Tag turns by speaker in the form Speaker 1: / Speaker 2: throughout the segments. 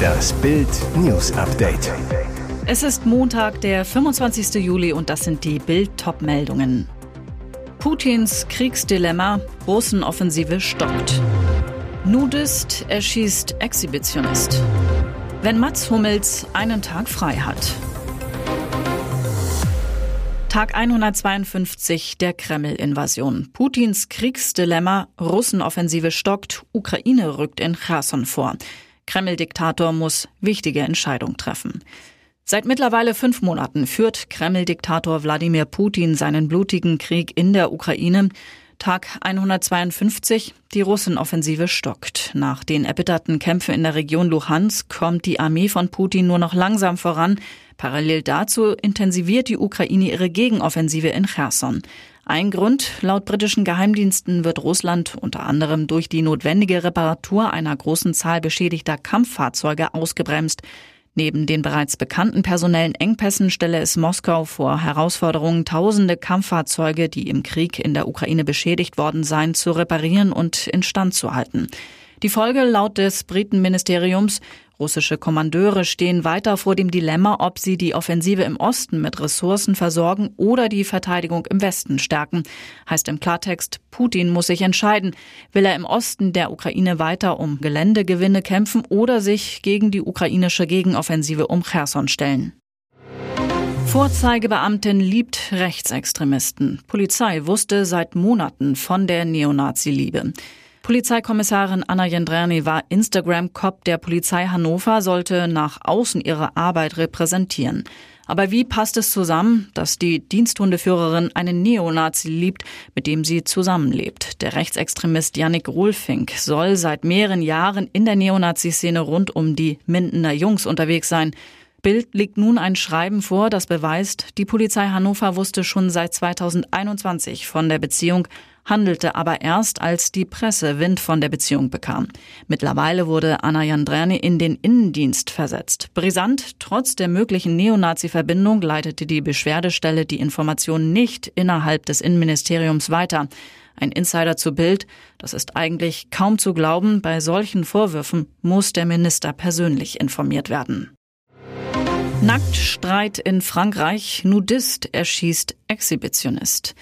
Speaker 1: Das Bild News Update.
Speaker 2: Es ist Montag, der 25. Juli und das sind die Bild meldungen Putins Kriegsdilemma, Russenoffensive stoppt. Nudist erschießt Exhibitionist. Wenn Mats Hummels einen Tag frei hat. Tag 152 der Kreml-Invasion. Putins Kriegsdilemma, Russenoffensive stockt, Ukraine rückt in Cherson vor. Kreml-Diktator muss wichtige Entscheidung treffen. Seit mittlerweile fünf Monaten führt Kreml-Diktator Wladimir Putin seinen blutigen Krieg in der Ukraine. Tag 152, die Russenoffensive stockt. Nach den erbitterten Kämpfen in der Region Luhansk kommt die Armee von Putin nur noch langsam voran. Parallel dazu intensiviert die Ukraine ihre Gegenoffensive in Cherson. Ein Grund, laut britischen Geheimdiensten wird Russland unter anderem durch die notwendige Reparatur einer großen Zahl beschädigter Kampffahrzeuge ausgebremst. Neben den bereits bekannten personellen Engpässen stelle es Moskau vor Herausforderungen, tausende Kampffahrzeuge, die im Krieg in der Ukraine beschädigt worden seien, zu reparieren und instand zu halten. Die Folge laut des Britenministeriums Russische Kommandeure stehen weiter vor dem Dilemma, ob sie die Offensive im Osten mit Ressourcen versorgen oder die Verteidigung im Westen stärken. Heißt im Klartext, Putin muss sich entscheiden. Will er im Osten der Ukraine weiter um Geländegewinne kämpfen oder sich gegen die ukrainische Gegenoffensive um Cherson stellen? Vorzeigebeamtin liebt Rechtsextremisten. Polizei wusste seit Monaten von der Neonazi-Liebe. Polizeikommissarin Anna Jendrerny war Instagram-Cop der Polizei Hannover, sollte nach außen ihre Arbeit repräsentieren. Aber wie passt es zusammen, dass die Diensthundeführerin einen Neonazi liebt, mit dem sie zusammenlebt? Der Rechtsextremist Yannick Rolfink soll seit mehreren Jahren in der Neonazi-Szene rund um die Mindener Jungs unterwegs sein. Bild legt nun ein Schreiben vor, das beweist, die Polizei Hannover wusste schon seit 2021 von der Beziehung handelte aber erst, als die Presse Wind von der Beziehung bekam. Mittlerweile wurde Anna Jandrerne in den Innendienst versetzt. Brisant, trotz der möglichen Neonazi-Verbindung leitete die Beschwerdestelle die Informationen nicht innerhalb des Innenministeriums weiter. Ein Insider zu Bild, das ist eigentlich kaum zu glauben, bei solchen Vorwürfen muss der Minister persönlich informiert werden. Nacktstreit in Frankreich, Nudist erschießt Exhibitionist.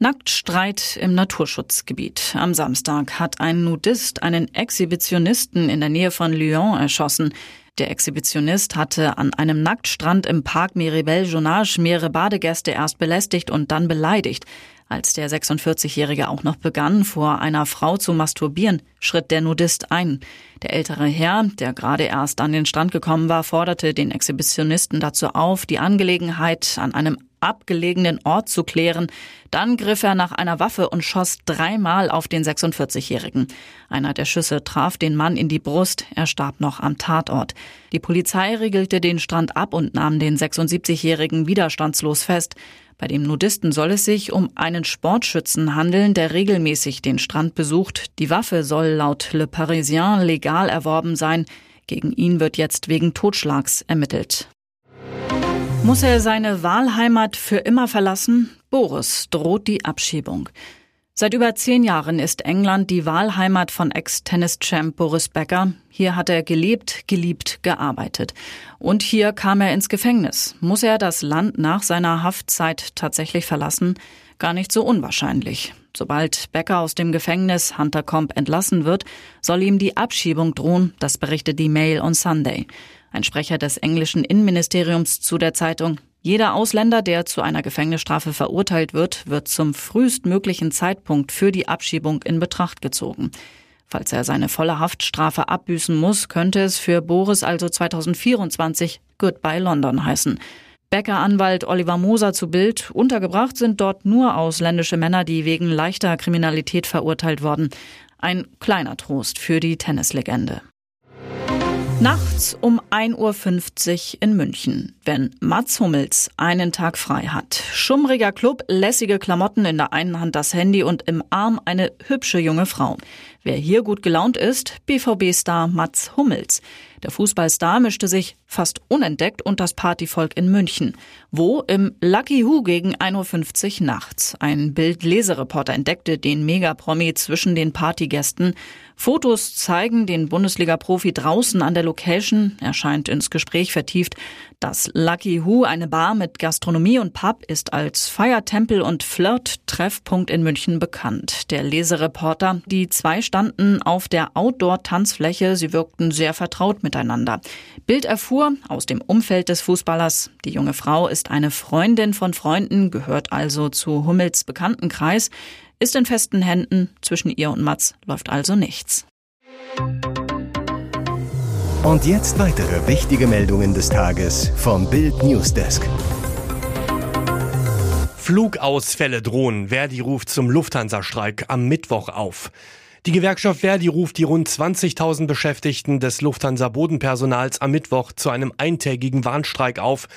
Speaker 2: Nacktstreit im Naturschutzgebiet. Am Samstag hat ein Nudist einen Exhibitionisten in der Nähe von Lyon erschossen. Der Exhibitionist hatte an einem Nacktstrand im Park Miribel Jonage mehrere Badegäste erst belästigt und dann beleidigt. Als der 46-Jährige auch noch begann, vor einer Frau zu masturbieren, schritt der Nudist ein. Der ältere Herr, der gerade erst an den Strand gekommen war, forderte den Exhibitionisten dazu auf, die Angelegenheit an einem abgelegenen Ort zu klären. Dann griff er nach einer Waffe und schoss dreimal auf den 46-Jährigen. Einer der Schüsse traf den Mann in die Brust. Er starb noch am Tatort. Die Polizei riegelte den Strand ab und nahm den 76-Jährigen widerstandslos fest. Bei dem Nudisten soll es sich um einen Sportschützen handeln, der regelmäßig den Strand besucht. Die Waffe soll laut Le Parisien legal erworben sein. Gegen ihn wird jetzt wegen Totschlags ermittelt. Muss er seine Wahlheimat für immer verlassen? Boris droht die Abschiebung. Seit über zehn Jahren ist England die Wahlheimat von Ex-Tennis-Champ Boris Becker. Hier hat er gelebt, geliebt, gearbeitet. Und hier kam er ins Gefängnis. Muss er das Land nach seiner Haftzeit tatsächlich verlassen? Gar nicht so unwahrscheinlich. Sobald Becker aus dem Gefängnis Hunter Comp entlassen wird, soll ihm die Abschiebung drohen, das berichtet die Mail on Sunday. Ein Sprecher des englischen Innenministeriums zu der Zeitung. Jeder Ausländer, der zu einer Gefängnisstrafe verurteilt wird, wird zum frühestmöglichen Zeitpunkt für die Abschiebung in Betracht gezogen. Falls er seine volle Haftstrafe abbüßen muss, könnte es für Boris also 2024 Goodbye London heißen. Becker-Anwalt Oliver Moser zu Bild. Untergebracht sind dort nur ausländische Männer, die wegen leichter Kriminalität verurteilt wurden. Ein kleiner Trost für die Tennislegende. Nachts um 1.50 Uhr in München, wenn Mats Hummels einen Tag frei hat. Schummriger Club, lässige Klamotten in der einen Hand das Handy und im Arm eine hübsche junge Frau. Wer hier gut gelaunt ist, BVB-Star Mats Hummels. Der Fußballstar mischte sich fast unentdeckt unter das Partyvolk in München. Wo? Im Lucky Who gegen 1.50 Uhr nachts. Ein Bild-Lesereporter entdeckte den Megapromi zwischen den Partygästen. Fotos zeigen den Bundesliga-Profi draußen an der Location. Er scheint ins Gespräch vertieft. Das Lucky Who, eine Bar mit Gastronomie und Pub, ist als Feiertempel und Flirt-Treffpunkt in München bekannt. Der Lesereporter, die zwei standen auf der Outdoor-Tanzfläche. Sie wirkten sehr vertraut miteinander. Bild erfuhr aus dem Umfeld des Fußballers, die junge Frau ist eine Freundin von Freunden, gehört also zu Hummels Bekanntenkreis, ist in festen Händen, zwischen ihr und Mats läuft also nichts.
Speaker 1: Und jetzt weitere wichtige Meldungen des Tages vom Bild Newsdesk.
Speaker 3: Flugausfälle drohen. Verdi ruft zum Lufthansa-Streik am Mittwoch auf. Die Gewerkschaft Verdi ruft die rund 20.000 Beschäftigten des Lufthansa-Bodenpersonals am Mittwoch zu einem eintägigen Warnstreik auf.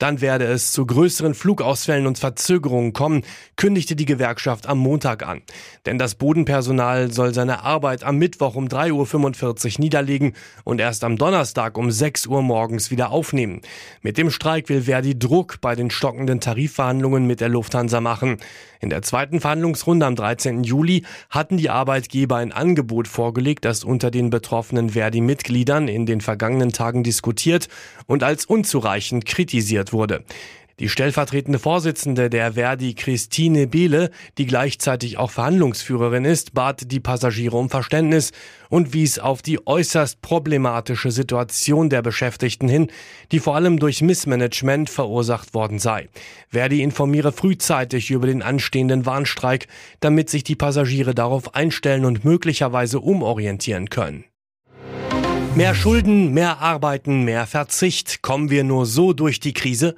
Speaker 3: Dann werde es zu größeren Flugausfällen und Verzögerungen kommen, kündigte die Gewerkschaft am Montag an. Denn das Bodenpersonal soll seine Arbeit am Mittwoch um 3.45 Uhr niederlegen und erst am Donnerstag um 6 Uhr morgens wieder aufnehmen. Mit dem Streik will Verdi Druck bei den stockenden Tarifverhandlungen mit der Lufthansa machen. In der zweiten Verhandlungsrunde am 13. Juli hatten die Arbeitgeber ein Angebot vorgelegt, das unter den betroffenen Verdi-Mitgliedern in den vergangenen Tagen diskutiert und als unzureichend kritisiert wurde. Die stellvertretende Vorsitzende der Verdi, Christine Behle, die gleichzeitig auch Verhandlungsführerin ist, bat die Passagiere um Verständnis und wies auf die äußerst problematische Situation der Beschäftigten hin, die vor allem durch Missmanagement verursacht worden sei. Verdi informiere frühzeitig über den anstehenden Warnstreik, damit sich die Passagiere darauf einstellen und möglicherweise umorientieren können. Mehr Schulden, mehr Arbeiten, mehr Verzicht. Kommen wir nur so durch die Krise?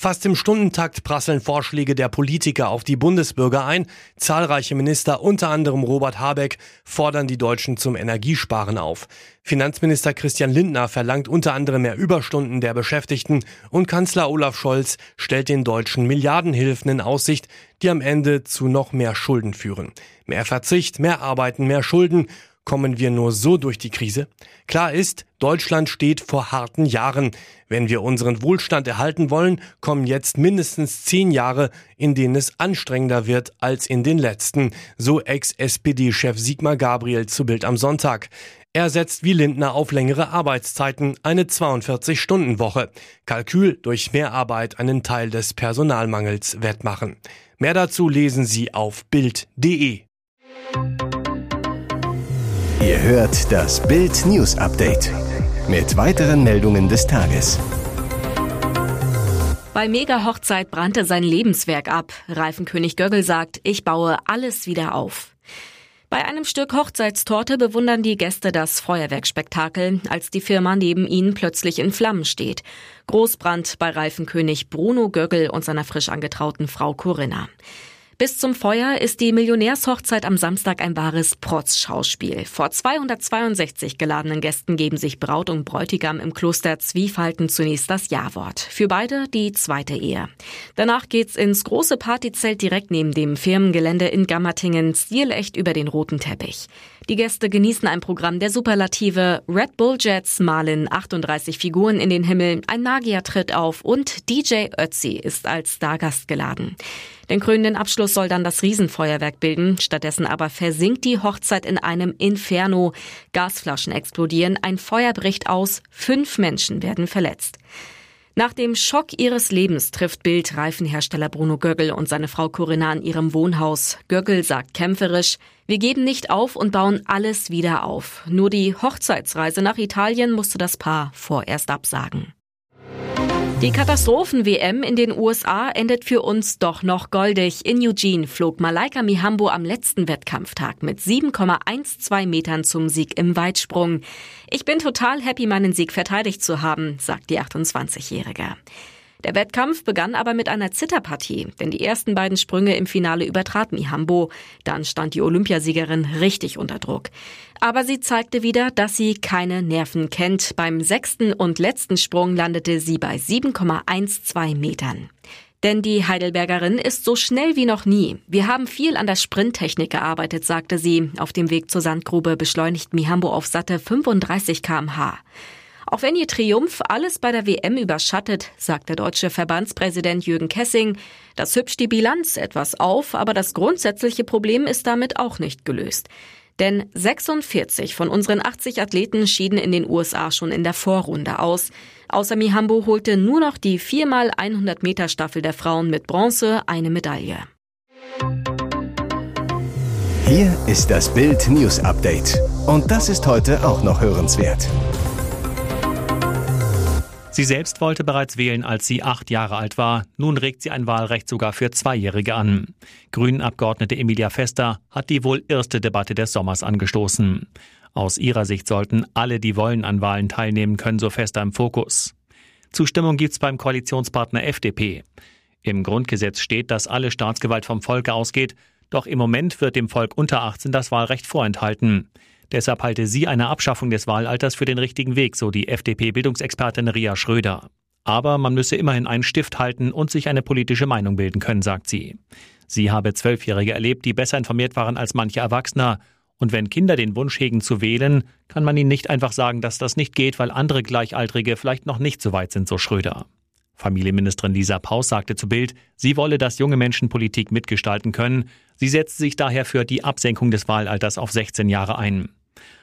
Speaker 3: Fast im Stundentakt prasseln Vorschläge der Politiker auf die Bundesbürger ein. Zahlreiche Minister, unter anderem Robert Habeck, fordern die Deutschen zum Energiesparen auf. Finanzminister Christian Lindner verlangt unter anderem mehr Überstunden der Beschäftigten und Kanzler Olaf Scholz stellt den Deutschen Milliardenhilfen in Aussicht, die am Ende zu noch mehr Schulden führen. Mehr Verzicht, mehr Arbeiten, mehr Schulden Kommen wir nur so durch die Krise? Klar ist, Deutschland steht vor harten Jahren. Wenn wir unseren Wohlstand erhalten wollen, kommen jetzt mindestens zehn Jahre, in denen es anstrengender wird als in den letzten, so Ex-SPD-Chef Sigmar Gabriel zu Bild am Sonntag. Er setzt wie Lindner auf längere Arbeitszeiten, eine 42-Stunden-Woche. Kalkül durch Mehrarbeit einen Teil des Personalmangels wettmachen. Mehr dazu lesen Sie auf Bild.de.
Speaker 1: Ihr hört das Bild News Update mit weiteren Meldungen des Tages.
Speaker 4: Bei Mega-Hochzeit brannte sein Lebenswerk ab. Reifenkönig Göggel sagt, ich baue alles wieder auf. Bei einem Stück Hochzeitstorte bewundern die Gäste das Feuerwerkspektakel, als die Firma neben ihnen plötzlich in Flammen steht. Großbrand bei Reifenkönig Bruno Göggel und seiner frisch angetrauten Frau Corinna. Bis zum Feuer ist die Millionärshochzeit am Samstag ein wahres Protzschauspiel. Vor 262 geladenen Gästen geben sich Braut und Bräutigam im Kloster Zwiefalten zunächst das Ja-Wort. Für beide die zweite Ehe. Danach geht's ins große Partyzelt direkt neben dem Firmengelände in Gammertingen, stilecht über den roten Teppich. Die Gäste genießen ein Programm der Superlative. Red Bull Jets malen 38 Figuren in den Himmel, ein Magier tritt auf und DJ Ötzi ist als Stargast geladen. Den krönenden Abschluss soll dann das Riesenfeuerwerk bilden. Stattdessen aber versinkt die Hochzeit in einem Inferno. Gasflaschen explodieren, ein Feuer bricht aus, fünf Menschen werden verletzt. Nach dem Schock ihres Lebens trifft Bild Reifenhersteller Bruno Göggel und seine Frau Corinna an ihrem Wohnhaus. Göggel sagt kämpferisch, wir geben nicht auf und bauen alles wieder auf. Nur die Hochzeitsreise nach Italien musste das Paar vorerst absagen. Die Katastrophen-WM in den USA endet für uns doch noch goldig. In Eugene flog Malaika Mihambo am letzten Wettkampftag mit 7,12 Metern zum Sieg im Weitsprung. Ich bin total happy, meinen Sieg verteidigt zu haben, sagt die 28-Jährige. Der Wettkampf begann aber mit einer Zitterpartie, denn die ersten beiden Sprünge im Finale übertrat Mihambo. Dann stand die Olympiasiegerin richtig unter Druck. Aber sie zeigte wieder, dass sie keine Nerven kennt. Beim sechsten und letzten Sprung landete sie bei 7,12 Metern. Denn die Heidelbergerin ist so schnell wie noch nie. Wir haben viel an der Sprinttechnik gearbeitet, sagte sie. Auf dem Weg zur Sandgrube beschleunigt Mihambo auf satte 35 kmh. Auch wenn ihr Triumph alles bei der WM überschattet, sagt der deutsche Verbandspräsident Jürgen Kessing, das hübscht die Bilanz etwas auf, aber das grundsätzliche Problem ist damit auch nicht gelöst. Denn 46 von unseren 80 Athleten schieden in den USA schon in der Vorrunde aus. Außer Mihambo holte nur noch die 4x100 Meter Staffel der Frauen mit Bronze eine Medaille.
Speaker 1: Hier ist das Bild News Update. Und das ist heute auch noch hörenswert.
Speaker 5: Sie selbst wollte bereits wählen, als sie acht Jahre alt war. Nun regt sie ein Wahlrecht sogar für Zweijährige an. Grünen-Abgeordnete Emilia Fester hat die wohl erste Debatte des Sommers angestoßen. Aus ihrer Sicht sollten alle, die wollen, an Wahlen teilnehmen können, so Fester im Fokus. Zustimmung gibt's beim Koalitionspartner FDP. Im Grundgesetz steht, dass alle Staatsgewalt vom Volke ausgeht, doch im Moment wird dem Volk unter 18 das Wahlrecht vorenthalten. Deshalb halte sie eine Abschaffung des Wahlalters für den richtigen Weg, so die FDP-Bildungsexpertin Ria Schröder. Aber man müsse immerhin einen Stift halten und sich eine politische Meinung bilden können, sagt sie. Sie habe Zwölfjährige erlebt, die besser informiert waren als manche Erwachsener. Und wenn Kinder den Wunsch hegen zu wählen, kann man ihnen nicht einfach sagen, dass das nicht geht, weil andere Gleichaltrige vielleicht noch nicht so weit sind, so Schröder. Familienministerin Lisa Paus sagte zu Bild, sie wolle, dass junge Menschen Politik mitgestalten können. Sie setzt sich daher für die Absenkung des Wahlalters auf 16 Jahre ein.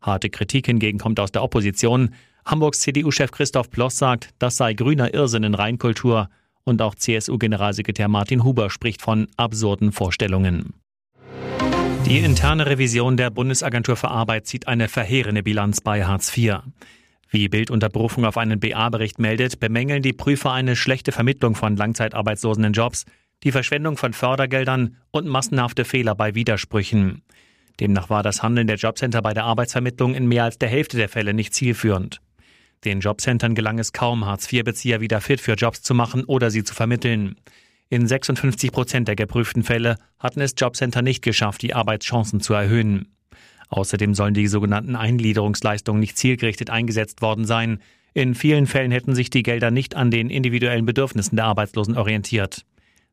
Speaker 5: Harte Kritik hingegen kommt aus der Opposition. Hamburgs CDU-Chef Christoph Ploss sagt, das sei grüner Irrsinn in Reinkultur. Und auch CSU-Generalsekretär Martin Huber spricht von absurden Vorstellungen. Die interne Revision der Bundesagentur für Arbeit zieht eine verheerende Bilanz bei Hartz IV. Wie Bild unter Berufung auf einen BA-Bericht meldet, bemängeln die Prüfer eine schlechte Vermittlung von Langzeitarbeitslosen in Jobs, die Verschwendung von Fördergeldern und massenhafte Fehler bei Widersprüchen. Demnach war das Handeln der Jobcenter bei der Arbeitsvermittlung in mehr als der Hälfte der Fälle nicht zielführend. Den Jobcentern gelang es kaum, Hartz-IV-Bezieher wieder fit für Jobs zu machen oder sie zu vermitteln. In 56 Prozent der geprüften Fälle hatten es Jobcenter nicht geschafft, die Arbeitschancen zu erhöhen. Außerdem sollen die sogenannten Eingliederungsleistungen nicht zielgerichtet eingesetzt worden sein. In vielen Fällen hätten sich die Gelder nicht an den individuellen Bedürfnissen der Arbeitslosen orientiert.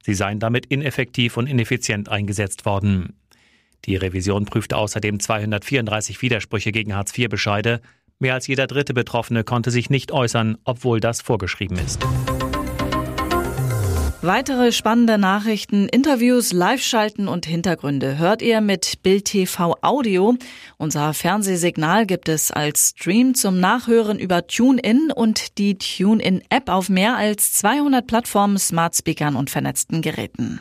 Speaker 5: Sie seien damit ineffektiv und ineffizient eingesetzt worden. Die Revision prüfte außerdem 234 Widersprüche gegen Hartz-IV-Bescheide. Mehr als jeder dritte Betroffene konnte sich nicht äußern, obwohl das vorgeschrieben ist.
Speaker 2: Weitere spannende Nachrichten, Interviews, Live-Schalten und Hintergründe hört ihr mit Bild TV Audio. Unser Fernsehsignal gibt es als Stream zum Nachhören über TuneIn und die TuneIn-App auf mehr als 200 Plattformen, Smart Speakern und vernetzten Geräten.